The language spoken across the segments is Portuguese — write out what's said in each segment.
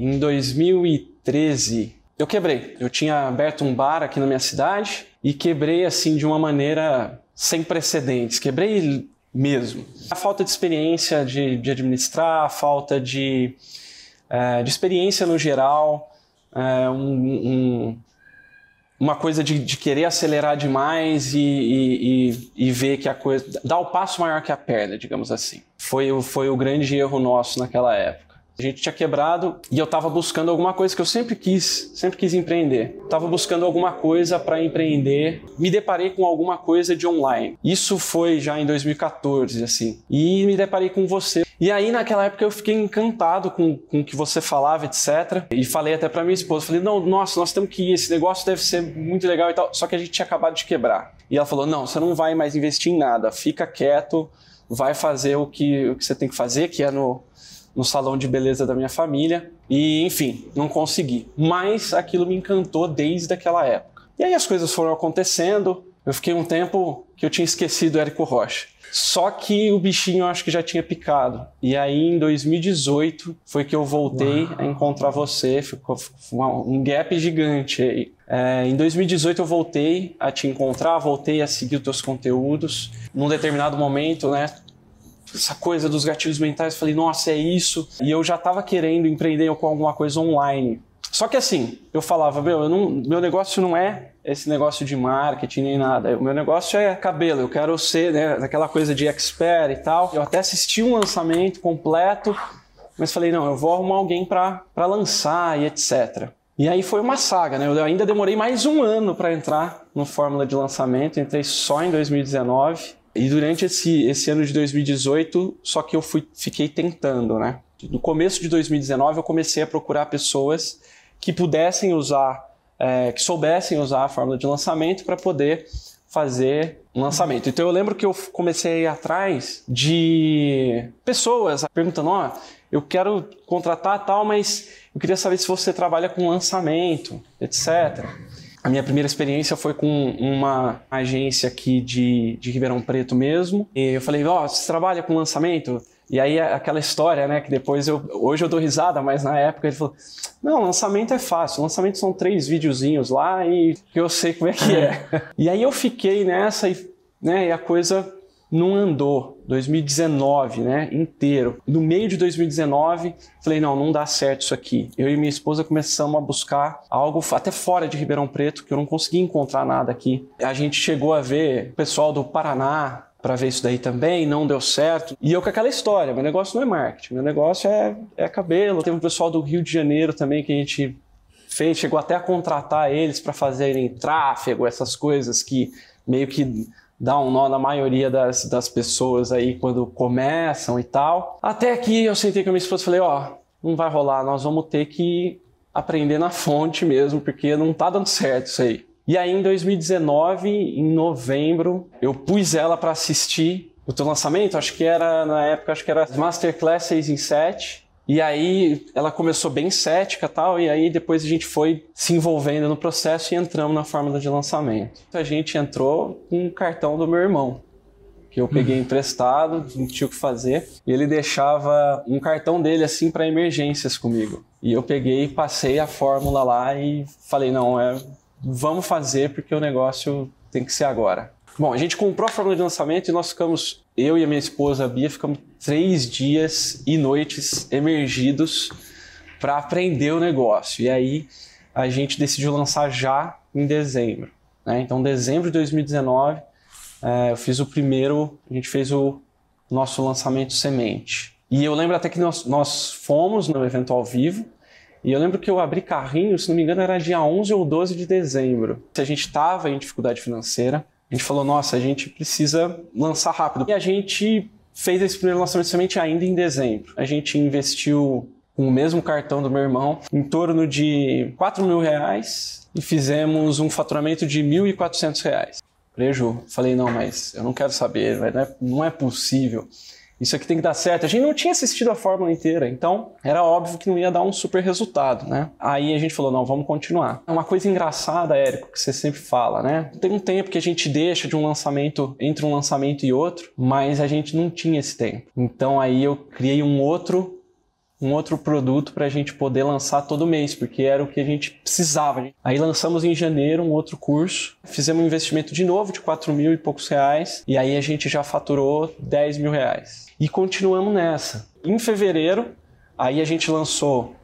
em 2013, eu quebrei. Eu tinha aberto um bar aqui na minha cidade e quebrei assim de uma maneira sem precedentes. Quebrei mesmo. A falta de experiência de, de administrar, a falta de, é, de experiência no geral, é, um, um, uma coisa de, de, querer acelerar demais e, e, e, e, ver que a coisa. dar o passo maior que a perna, digamos assim. Foi, foi o grande erro nosso naquela época. A gente tinha quebrado e eu estava buscando alguma coisa que eu sempre quis, sempre quis empreender. Estava buscando alguma coisa para empreender. Me deparei com alguma coisa de online. Isso foi já em 2014, assim. E me deparei com você. E aí, naquela época, eu fiquei encantado com, com o que você falava, etc. E falei até para minha esposa, falei, não, nossa, nós temos que ir, esse negócio deve ser muito legal e tal. Só que a gente tinha acabado de quebrar. E ela falou, não, você não vai mais investir em nada, fica quieto, vai fazer o que, o que você tem que fazer, que é no, no salão de beleza da minha família e, enfim, não consegui. Mas aquilo me encantou desde aquela época. E aí as coisas foram acontecendo. Eu fiquei um tempo que eu tinha esquecido o Érico Rocha. Só que o bichinho eu acho que já tinha picado. E aí em 2018 foi que eu voltei Uau. a encontrar você. Ficou um gap gigante aí. É, em 2018 eu voltei a te encontrar, voltei a seguir os teus conteúdos. Num determinado momento, né, essa coisa dos gatilhos mentais, falei, nossa, é isso. E eu já estava querendo empreender com alguma coisa online. Só que assim, eu falava, meu, eu não, meu negócio não é esse negócio de marketing nem nada. O meu negócio é cabelo. Eu quero ser, né, aquela coisa de expert e tal. Eu até assisti um lançamento completo, mas falei, não, eu vou arrumar alguém para lançar e etc. E aí foi uma saga, né? Eu ainda demorei mais um ano para entrar no Fórmula de lançamento, entrei só em 2019. E durante esse, esse ano de 2018, só que eu fui, fiquei tentando, né? No começo de 2019, eu comecei a procurar pessoas que pudessem usar, é, que soubessem usar a fórmula de lançamento para poder fazer um lançamento. Então eu lembro que eu comecei atrás de pessoas perguntando: ó, oh, eu quero contratar tal, mas eu queria saber se você trabalha com lançamento, etc. A minha primeira experiência foi com uma agência aqui de, de Ribeirão Preto mesmo. E eu falei, ó, oh, você trabalha com lançamento? E aí aquela história, né, que depois eu hoje eu dou risada, mas na época ele falou: "Não, lançamento é fácil. Lançamento são três videozinhos lá e eu sei como é que é". e aí eu fiquei nessa e, né, e a coisa não andou. 2019, né, inteiro. No meio de 2019, falei, não, não dá certo isso aqui. Eu e minha esposa começamos a buscar algo até fora de Ribeirão Preto, que eu não conseguia encontrar nada aqui. A gente chegou a ver o pessoal do Paraná, para ver isso daí também, não deu certo. E eu com aquela história, meu negócio não é marketing, meu negócio é, é cabelo. Teve um pessoal do Rio de Janeiro também que a gente fez, chegou até a contratar eles para fazerem tráfego, essas coisas que meio que dá um nó na maioria das, das pessoas aí quando começam e tal. Até que eu sentei com a minha esposa e falei, ó, oh, não vai rolar, nós vamos ter que aprender na fonte mesmo, porque não tá dando certo isso aí. E aí em 2019, em novembro, eu pus ela para assistir o teu lançamento, acho que era na época, acho que era Masterclass 6 em 7. E aí ela começou bem cética tal, e aí depois a gente foi se envolvendo no processo e entramos na fórmula de lançamento. A gente entrou com o cartão do meu irmão, que eu peguei uhum. emprestado, não tinha o que fazer, e ele deixava um cartão dele assim para emergências comigo. E eu peguei, passei a fórmula lá e falei: não, é, vamos fazer porque o negócio tem que ser agora. Bom, a gente comprou a fórmula de lançamento e nós ficamos, eu e a minha esposa a Bia, ficamos três dias e noites emergidos para aprender o negócio. E aí a gente decidiu lançar já em dezembro. Né? Então, dezembro de 2019, é, eu fiz o primeiro, a gente fez o nosso lançamento semente. E eu lembro até que nós, nós fomos no evento ao vivo, e eu lembro que eu abri carrinho, se não me engano, era dia 11 ou 12 de dezembro. Se a gente estava em dificuldade financeira, a gente falou, nossa, a gente precisa lançar rápido. E a gente fez esse primeiro lançamento somente ainda em dezembro. A gente investiu com o mesmo cartão do meu irmão em torno de 4 mil reais e fizemos um faturamento de 1.400 reais. Preju. Falei, não, mas eu não quero saber, não é, não é possível isso aqui tem que dar certo. A gente não tinha assistido a fórmula inteira, então era óbvio que não ia dar um super resultado, né? Aí a gente falou, não, vamos continuar. Uma coisa engraçada, Érico, que você sempre fala, né? Tem um tempo que a gente deixa de um lançamento, entre um lançamento e outro, mas a gente não tinha esse tempo. Então aí eu criei um outro um outro produto para a gente poder lançar todo mês, porque era o que a gente precisava. Aí lançamos em janeiro um outro curso, fizemos um investimento de novo de 4 mil e poucos reais, e aí a gente já faturou 10 mil reais. E continuamos nessa. Em fevereiro, aí a gente lançou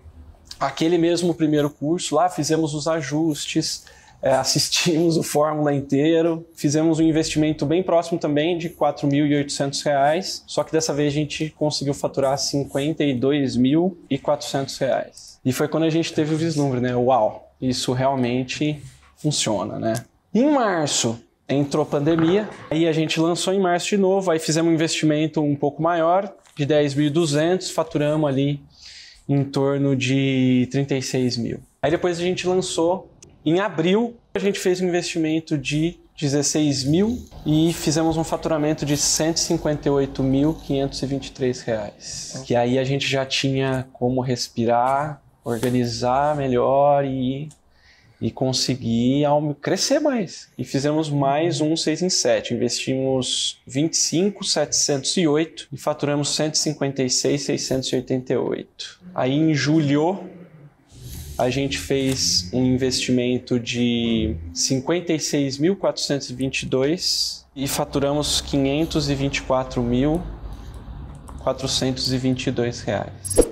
aquele mesmo primeiro curso lá, fizemos os ajustes, é, assistimos o Fórmula inteiro, fizemos um investimento bem próximo também de R$ 4.800, só que dessa vez a gente conseguiu faturar R$ 52.400. E foi quando a gente teve o vislumbre, né? Uau, isso realmente funciona, né? Em março entrou pandemia, aí a gente lançou em março de novo, aí fizemos um investimento um pouco maior, de 10.200, faturamos ali em torno de 36 mil. Aí depois a gente lançou em abril, a gente fez um investimento de 16 mil e fizemos um faturamento de 158.523 reais. Que aí a gente já tinha como respirar, organizar melhor e, e conseguir crescer mais. E fizemos mais um 6 em 7. Investimos 25.708 e faturamos 156.688. Aí em julho a gente fez um investimento de 56.422 e faturamos 524.422 reais.